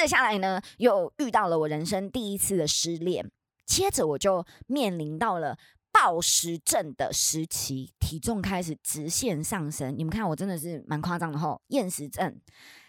接下来呢，又遇到了我人生第一次的失恋，接着我就面临到了暴食症的时期，体重开始直线上升。你们看，我真的是蛮夸张的吼，厌食症，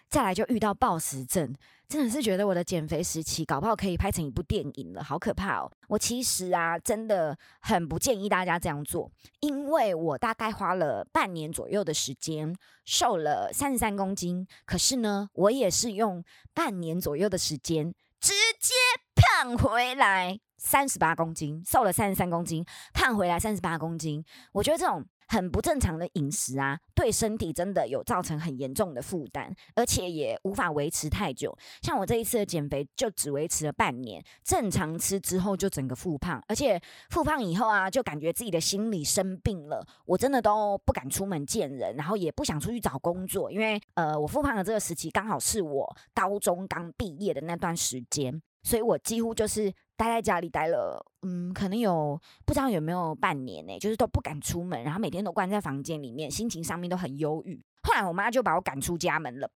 再来就遇到暴食症。真的是觉得我的减肥时期搞不好可以拍成一部电影了，好可怕哦！我其实啊，真的很不建议大家这样做，因为我大概花了半年左右的时间，瘦了三十三公斤。可是呢，我也是用半年左右的时间，直接胖回来三十八公斤，瘦了三十三公斤，胖回来三十八公斤。我觉得这种。很不正常的饮食啊，对身体真的有造成很严重的负担，而且也无法维持太久。像我这一次的减肥就只维持了半年，正常吃之后就整个复胖，而且复胖以后啊，就感觉自己的心理生病了。我真的都不敢出门见人，然后也不想出去找工作，因为呃，我复胖的这个时期刚好是我高中刚毕业的那段时间。所以我几乎就是待在家里待了，嗯，可能有不知道有没有半年呢，就是都不敢出门，然后每天都关在房间里面，心情上面都很忧郁。后来我妈就把我赶出家门了，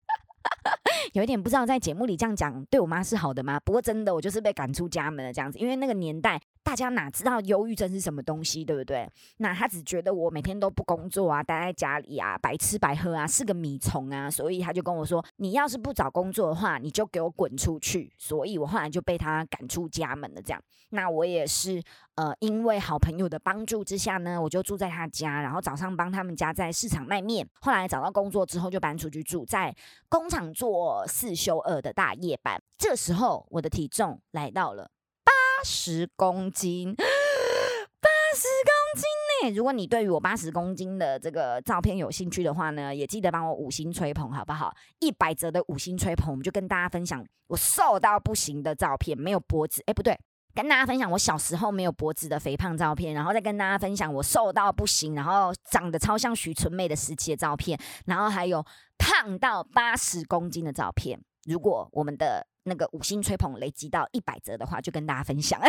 有一点不知道在节目里这样讲对我妈是好的吗？不过真的我就是被赶出家门了这样子，因为那个年代。大家哪知道忧郁症是什么东西，对不对？那他只觉得我每天都不工作啊，待在家里啊，白吃白喝啊，是个米虫啊，所以他就跟我说：“你要是不找工作的话，你就给我滚出去。”所以我后来就被他赶出家门了。这样，那我也是呃，因为好朋友的帮助之下呢，我就住在他家，然后早上帮他们家在市场卖面。后来找到工作之后，就搬出去住在工厂做四休二的大夜班。这时候我的体重来到了八。十公斤，八十公斤呢！如果你对于我八十公斤的这个照片有兴趣的话呢，也记得帮我五星吹捧，好不好？一百折的五星吹捧，我们就跟大家分享我瘦到不行的照片，没有脖子，哎，不对，跟大家分享我小时候没有脖子的肥胖照片，然后再跟大家分享我瘦到不行，然后长得超像许纯妹的时期的照片，然后还有胖到八十公斤的照片。如果我们的那个五星吹捧累积到一百折的话，就跟大家分享。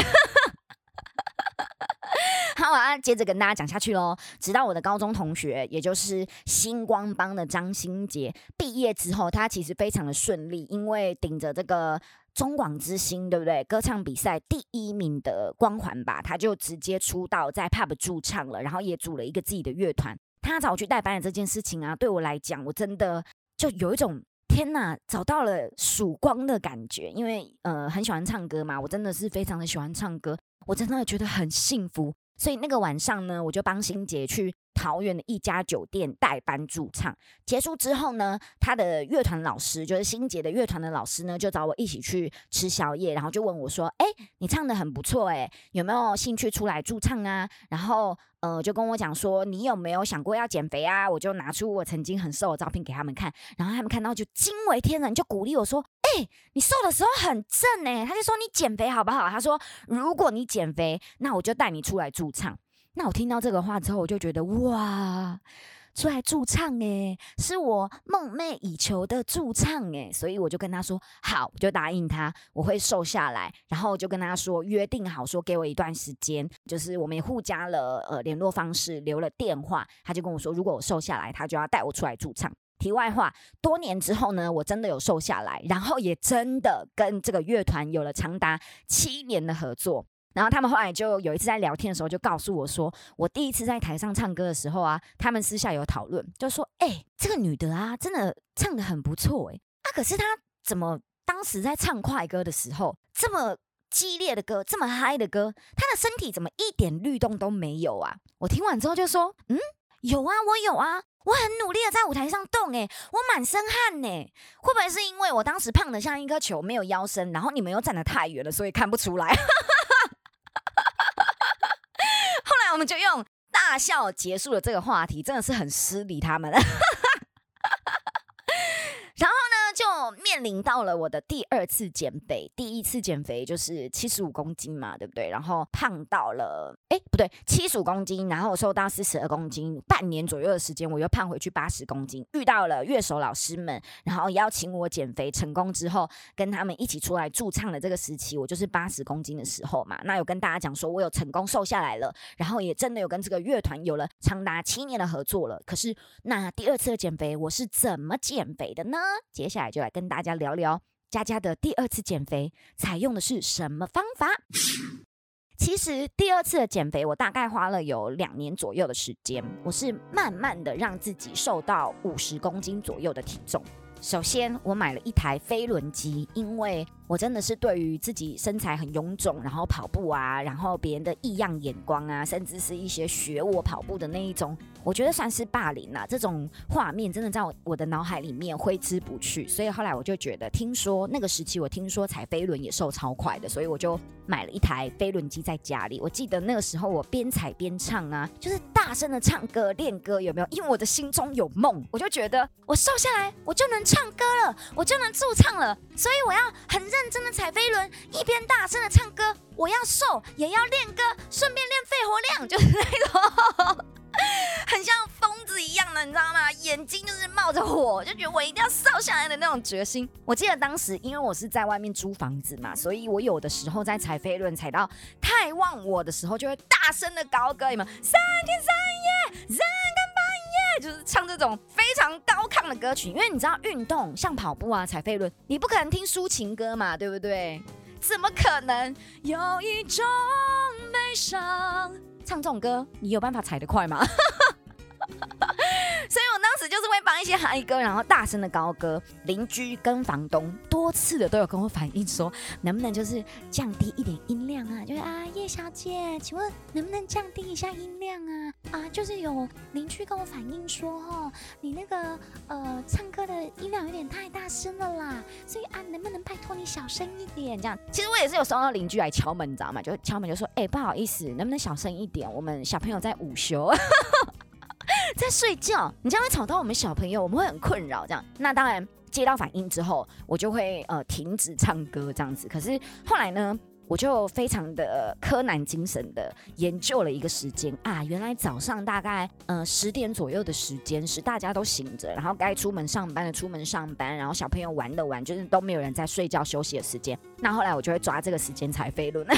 好啊，接着跟大家讲下去喽。直到我的高中同学，也就是星光帮的张新杰毕业之后，他其实非常的顺利，因为顶着这个中广之星，对不对？歌唱比赛第一名的光环吧，他就直接出道在 pub 驻唱了，然后也组了一个自己的乐团。他找我去代班的这件事情啊，对我来讲，我真的就有一种。天呐，找到了曙光的感觉，因为呃很喜欢唱歌嘛，我真的是非常的喜欢唱歌，我真的觉得很幸福，所以那个晚上呢，我就帮欣杰去。桃园的一家酒店代班驻唱，结束之后呢，他的乐团老师就是新杰的乐团的老师呢，就找我一起去吃宵夜，然后就问我说：“哎，你唱的很不错，哎，有没有兴趣出来驻唱啊？”然后呃，就跟我讲说：“你有没有想过要减肥啊？”我就拿出我曾经很瘦的照片给他们看，然后他们看到就惊为天人，就鼓励我说：“哎，你瘦的时候很正哎。”他就说：“你减肥好不好？”他说：“如果你减肥，那我就带你出来驻唱。”那我听到这个话之后，我就觉得哇，出来驻唱诶，是我梦寐以求的驻唱诶，所以我就跟他说好，就答应他我会瘦下来，然后就跟他说约定好说给我一段时间，就是我们也互加了呃联络方式，留了电话，他就跟我说如果我瘦下来，他就要带我出来驻唱。题外话，多年之后呢，我真的有瘦下来，然后也真的跟这个乐团有了长达七年的合作。然后他们后来就有一次在聊天的时候，就告诉我说，我第一次在台上唱歌的时候啊，他们私下有讨论，就说：“哎，这个女的啊，真的唱的很不错哎，啊，可是她怎么当时在唱快歌的时候，这么激烈的歌，这么嗨的歌，她的身体怎么一点律动都没有啊？”我听完之后就说：“嗯，有啊，我有啊，我很努力的在舞台上动，哎，我满身汗呢，会不会是因为我当时胖的像一颗球，没有腰身，然后你们又站得太远了，所以看不出来？” 我们就用大笑结束了这个话题，真的是很失礼他们。然后呢，就面临到了我的第二次减肥。第一次减肥就是七十五公斤嘛，对不对？然后胖到了，哎，不对，七十五公斤，然后瘦到四十二公斤，半年左右的时间，我又胖回去八十公斤。遇到了乐手老师们，然后邀请我减肥成功之后，跟他们一起出来驻唱的这个时期，我就是八十公斤的时候嘛。那有跟大家讲说，我有成功瘦下来了，然后也真的有跟这个乐团有了长达七年的合作了。可是那第二次的减肥，我是怎么减肥的呢？接下来就来跟大家家聊聊。佳佳的第二次减肥采用的是什么方法？其实第二次的减肥，我大概花了有两年左右的时间，我是慢慢的让自己瘦到五十公斤左右的体重。首先，我买了一台飞轮机，因为我真的是对于自己身材很臃肿，然后跑步啊，然后别人的异样眼光啊，甚至是一些学我跑步的那一种，我觉得算是霸凌啦。这种画面真的在我我的脑海里面挥之不去，所以后来我就觉得，听说那个时期我听说踩飞轮也瘦超快的，所以我就买了一台飞轮机在家里。我记得那个时候我边踩边唱啊，就是大声的唱歌练歌，有没有？因为我的心中有梦，我就觉得我瘦下来我就能。唱歌了，我就能驻唱了，所以我要很认真的踩飞轮，一边大声的唱歌。我要瘦，也要练歌，顺便练肺活量，就是那种很像疯子一样的，你知道吗？眼睛就是冒着火，就觉得我一定要瘦下来的那种决心。我记得当时，因为我是在外面租房子嘛，所以我有的时候在踩飞轮踩到太忘我的时候，就会大声的高歌，你们三天三夜，三个就是唱这种非常高亢的歌曲。因为你知道，运动像跑步啊、踩飞轮，你不可能听抒情歌嘛，对不对？怎么可能？有一种悲伤，唱这种歌，你有办法踩得快吗？所以我当时就是会放一些嗨歌，然后大声的高歌。邻居跟房东多次的都有跟我反映说，能不能就是降低一点音量啊？就是啊，叶小姐，请问能不能降低一下音量啊？啊，就是有邻居跟我反映说，哦，你那个呃唱歌的音量有点太大声了啦，所以啊，能不能拜托你小声一点？这样，其实我也是有收到邻居来敲门，你知道吗？就敲门就说，哎，不好意思，能不能小声一点？我们小朋友在午休。在睡觉，你这样会吵到我们小朋友，我们会很困扰。这样，那当然接到反应之后，我就会呃停止唱歌这样子。可是后来呢，我就非常的柯南精神的研究了一个时间啊，原来早上大概呃十点左右的时间是大家都醒着，然后该出门上班的出门上班，然后小朋友玩的玩，就是都没有人在睡觉休息的时间。那后来我就会抓这个时间踩飞轮。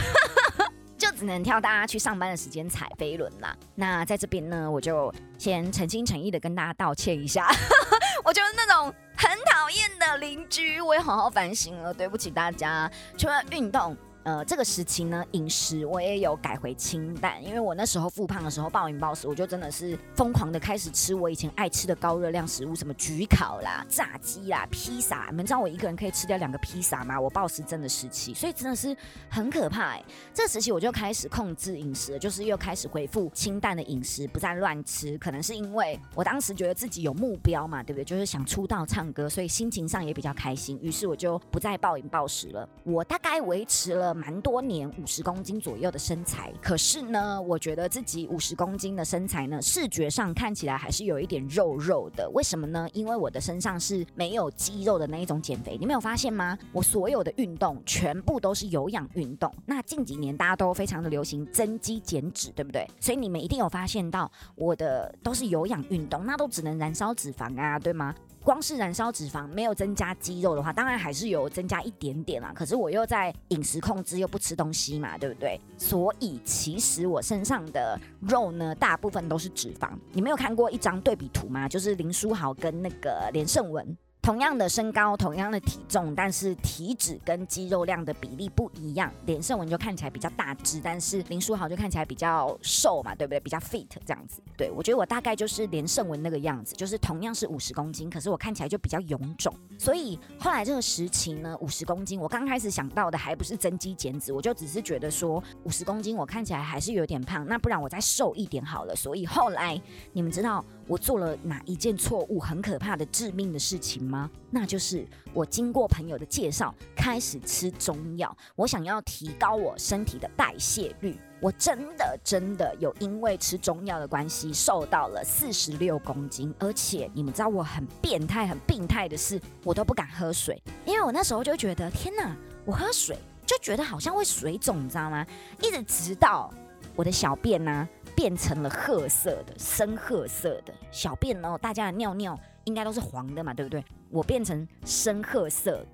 就只能挑大家去上班的时间踩飞轮啦。那在这边呢，我就先诚心诚意的跟大家道歉一下。我就是那种很讨厌的邻居，我也好好反省了，对不起大家。除了运动。呃，这个时期呢，饮食我也有改回清淡，因为我那时候复胖的时候暴饮暴食，我就真的是疯狂的开始吃我以前爱吃的高热量食物，什么焗烤啦、炸鸡啦、披萨。你们知道我一个人可以吃掉两个披萨吗？我暴食症的时期，所以真的是很可怕。哎，这时期我就开始控制饮食，就是又开始恢复清淡的饮食，不再乱吃。可能是因为我当时觉得自己有目标嘛，对不对？就是想出道唱歌，所以心情上也比较开心，于是我就不再暴饮暴食了。我大概维持了。蛮多年五十公斤左右的身材，可是呢，我觉得自己五十公斤的身材呢，视觉上看起来还是有一点肉肉的。为什么呢？因为我的身上是没有肌肉的那一种减肥，你没有发现吗？我所有的运动全部都是有氧运动。那近几年大家都非常的流行增肌减脂，对不对？所以你们一定有发现到我的都是有氧运动，那都只能燃烧脂肪啊，对吗？光是燃烧脂肪，没有增加肌肉的话，当然还是有增加一点点啦。可是我又在饮食控制，又不吃东西嘛，对不对？所以其实我身上的肉呢，大部分都是脂肪。你没有看过一张对比图吗？就是林书豪跟那个连胜文。同样的身高，同样的体重，但是体脂跟肌肉量的比例不一样。连胜文就看起来比较大只，但是林书豪就看起来比较瘦嘛，对不对？比较 fit 这样子。对我觉得我大概就是连胜文那个样子，就是同样是五十公斤，可是我看起来就比较臃肿。所以后来这个时期呢，五十公斤，我刚开始想到的还不是增肌减脂，我就只是觉得说五十公斤我看起来还是有点胖，那不然我再瘦一点好了。所以后来你们知道。我做了哪一件错误、很可怕的致命的事情吗？那就是我经过朋友的介绍，开始吃中药。我想要提高我身体的代谢率。我真的真的有因为吃中药的关系，瘦到了四十六公斤。而且你们知道我很变态、很病态的是，我都不敢喝水，因为我那时候就觉得天哪，我喝水就觉得好像会水肿，你知道吗？一直直到我的小便呢。变成了褐色的、深褐色的小便哦，大家的尿尿应该都是黄的嘛，对不对？我变成深褐色，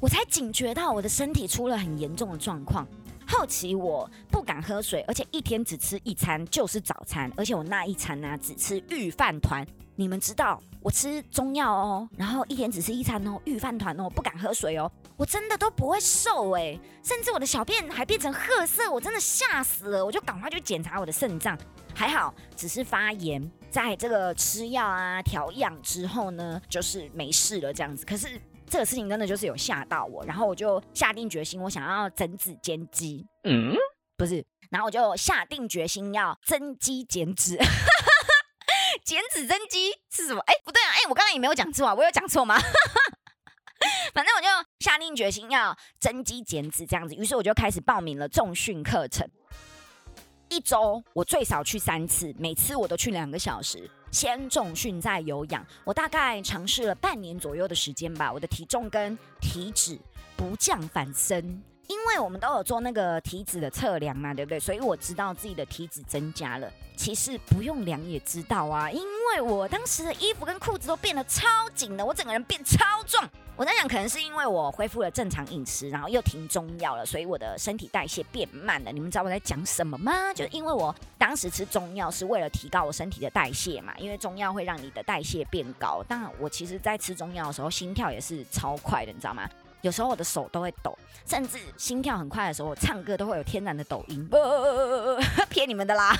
我才警觉到我的身体出了很严重的状况。后期我不敢喝水，而且一天只吃一餐，就是早餐，而且我那一餐呢只吃御饭团。你们知道我吃中药哦，然后一天只吃一餐哦，御饭团哦，不敢喝水哦，我真的都不会瘦哎，甚至我的小便还变成褐色，我真的吓死了，我就赶快去检查我的肾脏，还好只是发炎，在这个吃药啊调养之后呢，就是没事了这样子。可是这个事情真的就是有吓到我，然后我就下定决心，我想要增脂减肌，嗯，不是，然后我就下定决心要增肌减脂。减脂增肌是什么？哎，不对啊！哎，我刚刚也没有讲错啊，我有讲错吗？反正我就下定决心要增肌减脂这样子，于是我就开始报名了重训课程。一周我最少去三次，每次我都去两个小时，先重训再有氧。我大概尝试了半年左右的时间吧，我的体重跟体脂不降反升。因为我们都有做那个体脂的测量嘛，对不对？所以我知道自己的体脂增加了。其实不用量也知道啊，因为我当时的衣服跟裤子都变得超紧的，我整个人变超壮。我在想，可能是因为我恢复了正常饮食，然后又停中药了，所以我的身体代谢变慢了。你们知道我在讲什么吗？就是因为我当时吃中药是为了提高我身体的代谢嘛，因为中药会让你的代谢变高。当然，我其实在吃中药的时候，心跳也是超快的，你知道吗？有时候我的手都会抖，甚至心跳很快的时候，我唱歌都会有天然的抖音，骗你们的啦。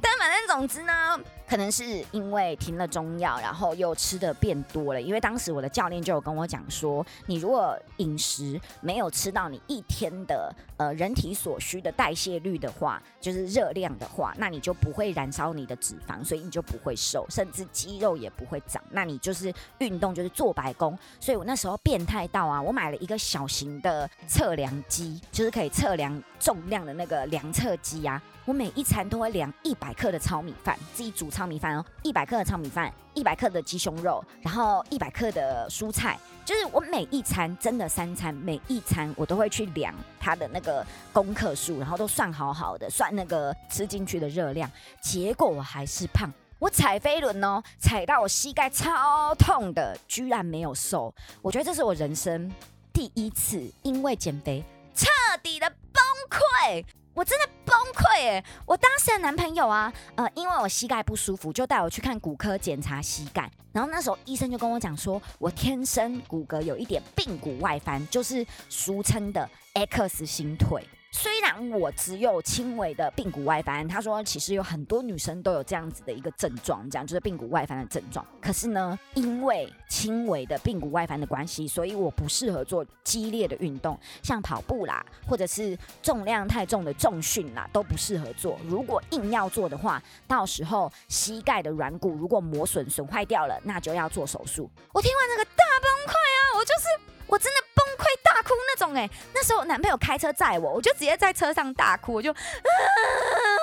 但反正总之呢。可能是因为停了中药，然后又吃的变多了。因为当时我的教练就有跟我讲说，你如果饮食没有吃到你一天的呃人体所需的代谢率的话，就是热量的话，那你就不会燃烧你的脂肪，所以你就不会瘦，甚至肌肉也不会长。那你就是运动就是做白工。所以我那时候变态到啊，我买了一个小型的测量机，就是可以测量重量的那个量测机啊。我每一餐都会量一百克的糙米饭，自己煮糙米饭哦，一百克的糙米饭，一百克的鸡胸肉，然后一百克的蔬菜，就是我每一餐真的三餐，每一餐我都会去量它的那个公克数，然后都算好好的，算那个吃进去的热量，结果我还是胖，我踩飞轮哦，踩到我膝盖超痛的，居然没有瘦，我觉得这是我人生第一次因为减肥彻底的崩溃。我真的崩溃哎！我当时的男朋友啊，呃，因为我膝盖不舒服，就带我去看骨科检查膝盖。然后那时候医生就跟我讲说，我天生骨骼有一点髌骨外翻，就是俗称的 X 型腿。虽然我只有轻微的髌骨外翻，他说其实有很多女生都有这样子的一个症状，这样就是髌骨外翻的症状。可是呢，因为轻微的髌骨外翻的关系，所以我不适合做激烈的运动，像跑步啦，或者是重量太重的重训啦，都不适合做。如果硬要做的话，到时候膝盖的软骨如果磨损损坏掉了，那就要做手术。我听完那个大崩溃啊！我就是我真的崩。溃哭那种哎，那时候男朋友开车载我，我就直接在车上大哭，我就，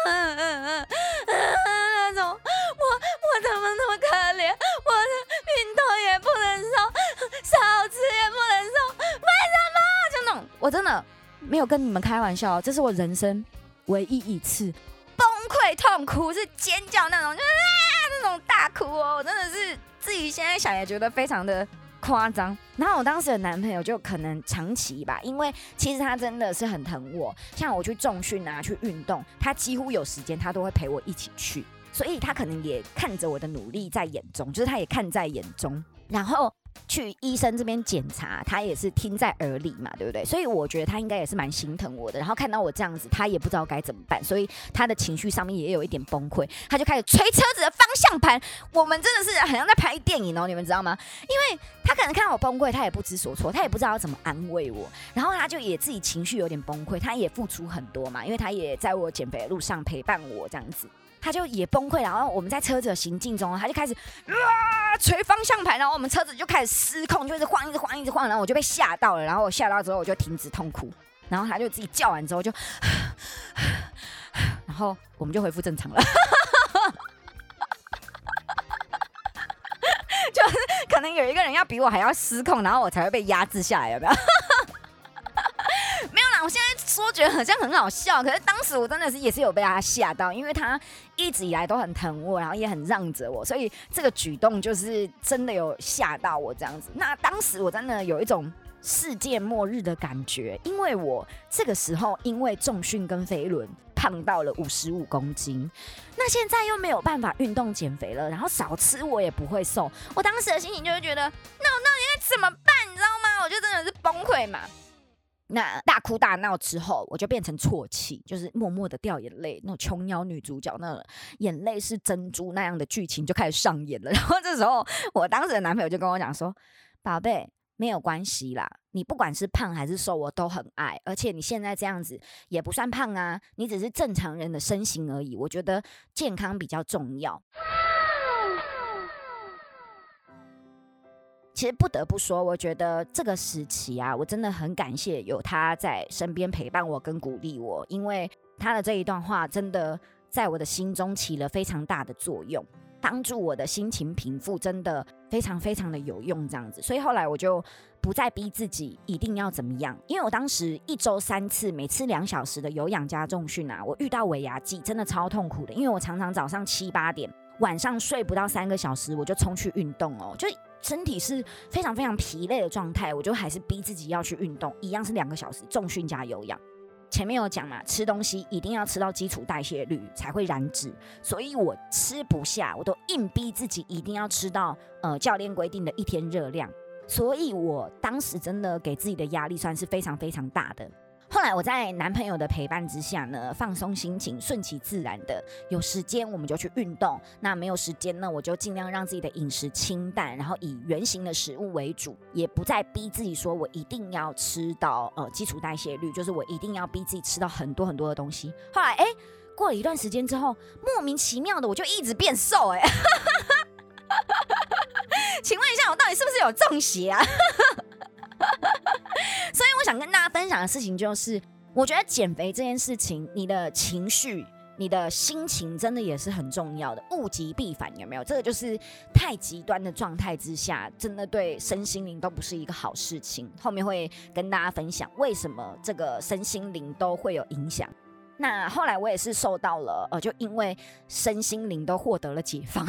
那种，我我怎么那么可怜，我的运动也不能瘦，少吃也不能瘦，为什么？就那种，我真的没有跟你们开玩笑，这是我人生唯一一次崩溃痛哭，是尖叫那种，就是啊那种大哭哦，我真的是自己现在想也觉得非常的。夸张，然后我当时的男朋友就可能长期吧，因为其实他真的是很疼我，像我去重训啊，去运动，他几乎有时间他都会陪我一起去，所以他可能也看着我的努力在眼中，就是他也看在眼中，然后。去医生这边检查，他也是听在耳里嘛，对不对？所以我觉得他应该也是蛮心疼我的。然后看到我这样子，他也不知道该怎么办，所以他的情绪上面也有一点崩溃。他就开始捶车子的方向盘。我们真的是好像在拍电影哦，你们知道吗？因为看到我崩溃，他也不知所措，他也不知道要怎么安慰我。然后他就也自己情绪有点崩溃，他也付出很多嘛，因为他也在我减肥的路上陪伴我这样子。他就也崩溃，然后我们在车子的行进中，他就开始啊捶方向盘，然后我们车子就开始失控，就一直晃，一直晃，一直晃，然后我就被吓到了，然后我吓到之后我就停止痛哭，然后他就自己叫完之后就，然后我们就恢复正常了，可能有一个人要比我还要失控，然后我才会被压制下来，有没有？没有啦，我现在说觉得好像很好笑，可是当时我真的是也是有被他吓到，因为他一直以来都很疼我，然后也很让着我，所以这个举动就是真的有吓到我这样子。那当时我真的有一种世界末日的感觉，因为我这个时候因为重训跟飞轮胖到了五十五公斤，那现在又没有办法运动减肥了，然后少吃我也不会瘦。我当时的心情就会觉得，那我到底该怎么办？你知道吗？我就真的是崩溃嘛。那大哭大闹之后，我就变成啜泣，就是默默的掉眼泪。那种琼瑶女主角那眼泪是珍珠那样的剧情就开始上演了。然后这时候，我当时的男朋友就跟我讲说：“宝贝，没有关系啦，你不管是胖还是瘦，我都很爱。而且你现在这样子也不算胖啊，你只是正常人的身形而已。我觉得健康比较重要。”其实不得不说，我觉得这个时期啊，我真的很感谢有他在身边陪伴我跟鼓励我，因为他的这一段话真的在我的心中起了非常大的作用，帮助我的心情平复，真的非常非常的有用。这样子，所以后来我就不再逼自己一定要怎么样，因为我当时一周三次，每次两小时的有氧加重训啊，我遇到尾牙季真的超痛苦的，因为我常常早上七八点，晚上睡不到三个小时，我就冲去运动哦，就。身体是非常非常疲累的状态，我就还是逼自己要去运动，一样是两个小时重训加有氧。前面有讲嘛，吃东西一定要吃到基础代谢率才会燃脂，所以我吃不下，我都硬逼自己一定要吃到呃教练规定的一天热量，所以我当时真的给自己的压力算是非常非常大的。后来我在男朋友的陪伴之下呢，放松心情，顺其自然的。有时间我们就去运动，那没有时间呢，我就尽量让自己的饮食清淡，然后以原形的食物为主，也不再逼自己说我一定要吃到呃基础代谢率，就是我一定要逼自己吃到很多很多的东西。后来哎，过了一段时间之后，莫名其妙的我就一直变瘦哎，请问一下，我到底是不是有中邪啊？所以我想跟大家分享的事情就是，我觉得减肥这件事情，你的情绪、你的心情真的也是很重要的。物极必反，有没有？这个就是太极端的状态之下，真的对身心灵都不是一个好事情。后面会跟大家分享为什么这个身心灵都会有影响。那后来我也是受到了，呃，就因为身心灵都获得了解放。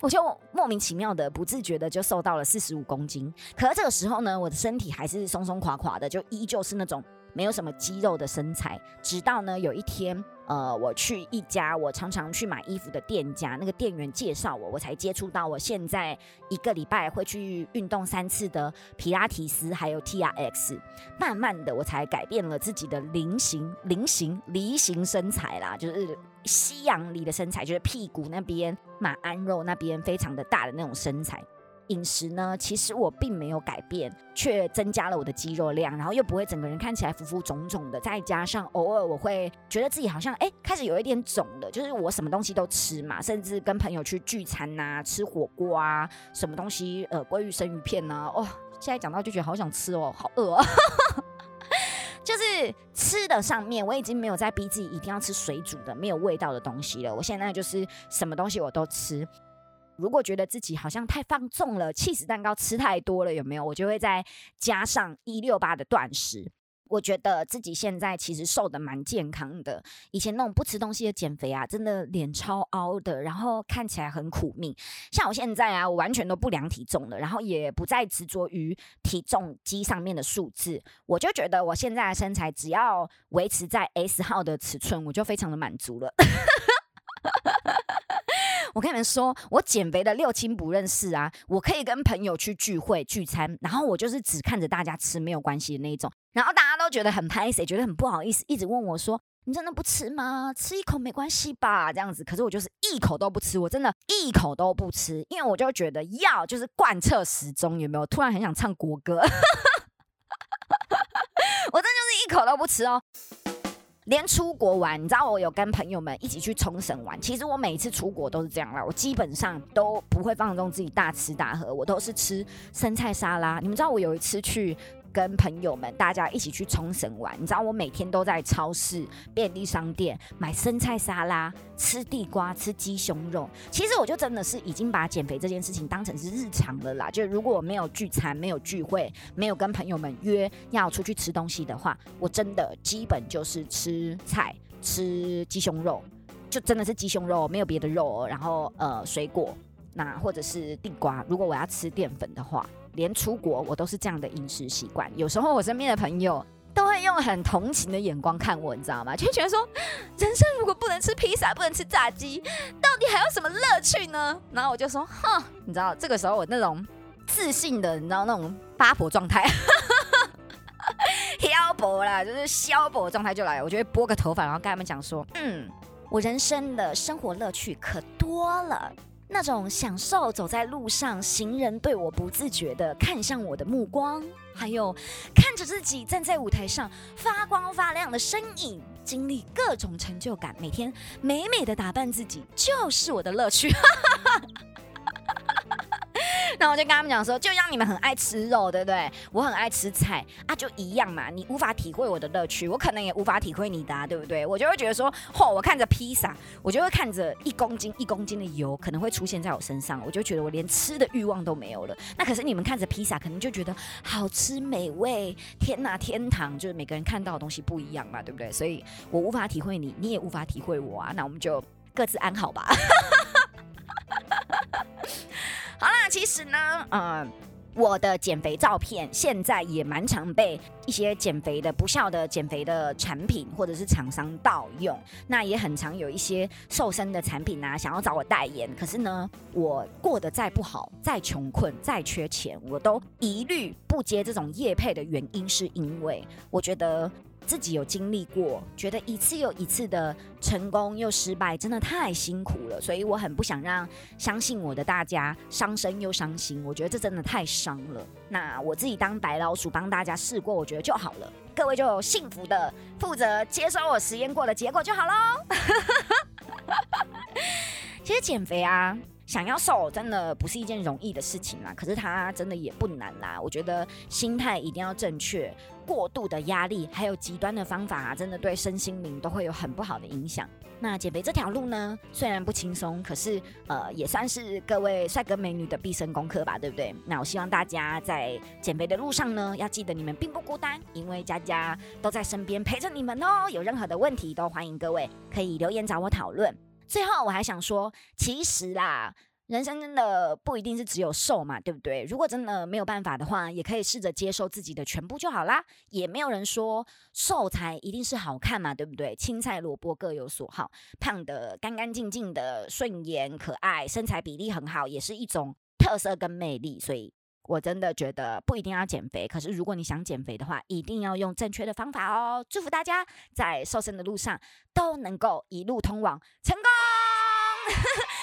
我就莫名其妙的、不自觉的就瘦到了四十五公斤，可是这个时候呢，我的身体还是松松垮垮的，就依旧是那种没有什么肌肉的身材。直到呢有一天，呃，我去一家我常常去买衣服的店家，那个店员介绍我，我才接触到我现在一个礼拜会去运动三次的皮拉提斯，还有 T R X。慢慢的，我才改变了自己的菱形、菱形、梨形身材啦，就是。西洋里的身材，就是屁股那边、马鞍肉那边非常的大的那种身材。饮食呢，其实我并没有改变，却增加了我的肌肉量，然后又不会整个人看起来浮浮肿肿的。再加上偶尔我会觉得自己好像哎，开始有一点肿了，就是我什么东西都吃嘛，甚至跟朋友去聚餐呐，吃火锅啊，什么东西呃，鲑鱼生鱼片呐，哦，现在讲到就觉得好想吃哦，好饿哦。就是吃的上面，我已经没有在逼自己一定要吃水煮的没有味道的东西了。我现在就是什么东西我都吃。如果觉得自己好像太放纵了，气死蛋糕吃太多了，有没有？我就会再加上一六八的断食。我觉得自己现在其实瘦的蛮健康的，以前那种不吃东西的减肥啊，真的脸超凹的，然后看起来很苦命。像我现在啊，我完全都不量体重了，然后也不再执着于体重机上面的数字，我就觉得我现在的身材只要维持在 S 号的尺寸，我就非常的满足了。我跟你们说，我减肥的六亲不认识啊，我可以跟朋友去聚会聚餐，然后我就是只看着大家吃没有关系的那一种，然后大家都觉得很拍谁，觉得很不好意思，一直问我说：“你真的不吃吗？吃一口没关系吧？”这样子，可是我就是一口都不吃，我真的一口都不吃，因为我就觉得要就是贯彻始终，有没有？突然很想唱国歌，我真就是一口都不吃哦。连出国玩，你知道我有跟朋友们一起去冲绳玩。其实我每一次出国都是这样啦，我基本上都不会放纵自己大吃大喝，我都是吃生菜沙拉。你们知道我有一次去。跟朋友们大家一起去冲绳玩，你知道我每天都在超市、便利商店买生菜沙拉、吃地瓜、吃鸡胸肉。其实我就真的是已经把减肥这件事情当成是日常了啦。就如果我没有聚餐、没有聚会、没有跟朋友们约要出去吃东西的话，我真的基本就是吃菜、吃鸡胸肉，就真的是鸡胸肉，没有别的肉。然后呃，水果，那或者是地瓜。如果我要吃淀粉的话。连出国我都是这样的饮食习惯，有时候我身边的朋友都会用很同情的眼光看我，你知道吗？就觉得说，人生如果不能吃披萨，不能吃炸鸡，到底还有什么乐趣呢？然后我就说，哼，你知道，这个时候我那种自信的，你知道那种八婆状态，消薄啦，就是消薄状态就来了。我就会拨个头发，然后跟他们讲说，嗯，我人生的生活乐趣可多了。那种享受走在路上，行人对我不自觉的看向我的目光，还有看着自己站在舞台上发光发亮的身影，经历各种成就感，每天美美的打扮自己，就是我的乐趣。哈哈哈然后我就跟他们讲说，就像你们很爱吃肉，对不对？我很爱吃菜啊，就一样嘛。你无法体会我的乐趣，我可能也无法体会你的，对不对？我就会觉得说，嚯，我看着披萨，我就会看着一公斤一公斤的油可能会出现在我身上，我就觉得我连吃的欲望都没有了。那可是你们看着披萨，可能就觉得好吃美味，天哪，天堂！就是每个人看到的东西不一样嘛，对不对？所以我无法体会你，你也无法体会我啊。那我们就各自安好吧。其实呢，呃，我的减肥照片现在也蛮常被一些减肥的不孝的减肥的产品或者是厂商盗用，那也很常有一些瘦身的产品啊，想要找我代言。可是呢，我过得再不好，再穷困，再缺钱，我都一律不接这种业配的原因，是因为我觉得。自己有经历过，觉得一次又一次的成功又失败，真的太辛苦了，所以我很不想让相信我的大家伤身又伤心。我觉得这真的太伤了。那我自己当白老鼠帮大家试过，我觉得就好了。各位就幸福的负责接收我实验过的结果就好喽。其实减肥啊。想要瘦真的不是一件容易的事情啦，可是它真的也不难啦。我觉得心态一定要正确，过度的压力还有极端的方法啊，真的对身心灵都会有很不好的影响。那减肥这条路呢，虽然不轻松，可是呃也算是各位帅哥美女的毕生功课吧，对不对？那我希望大家在减肥的路上呢，要记得你们并不孤单，因为佳佳都在身边陪着你们哦。有任何的问题都欢迎各位可以留言找我讨论。最后，我还想说，其实啦，人生真的不一定是只有瘦嘛，对不对？如果真的没有办法的话，也可以试着接受自己的全部就好啦。也没有人说瘦才一定是好看嘛，对不对？青菜萝卜各有所好，胖的干干净净的顺眼可爱，身材比例很好，也是一种特色跟魅力。所以我真的觉得不一定要减肥，可是如果你想减肥的话，一定要用正确的方法哦。祝福大家在瘦身的路上都能够一路通往成功。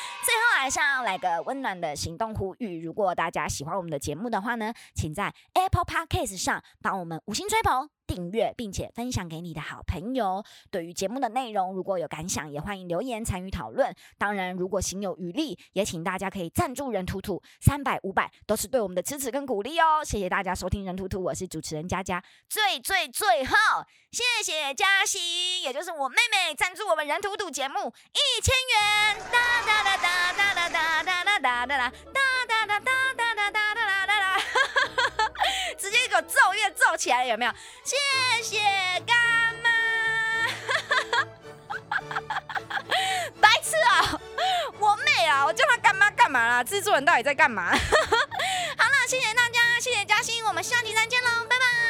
晚上来个温暖的行动呼吁，如果大家喜欢我们的节目的话呢，请在 Apple Podcast 上帮我们五星吹捧。订阅并且分享给你的好朋友。对于节目的内容，如果有感想，也欢迎留言参与讨论。当然，如果行有余力，也请大家可以赞助人图图，三百五百都是对我们的支持跟鼓励哦。谢谢大家收听人图图，我是主持人佳佳。最最最后，谢谢嘉欣，也就是我妹妹赞助我们人图图节目一千元。哒哒哒哒哒哒哒哒哒哒哒哒哒哒哒。直接一个奏乐奏起来有没有？谢谢干妈，白痴啊！我妹啊！我叫她干妈干嘛啦？制作人到底在干嘛？好了，谢谢大家，谢谢嘉欣，我们下集再见喽。拜拜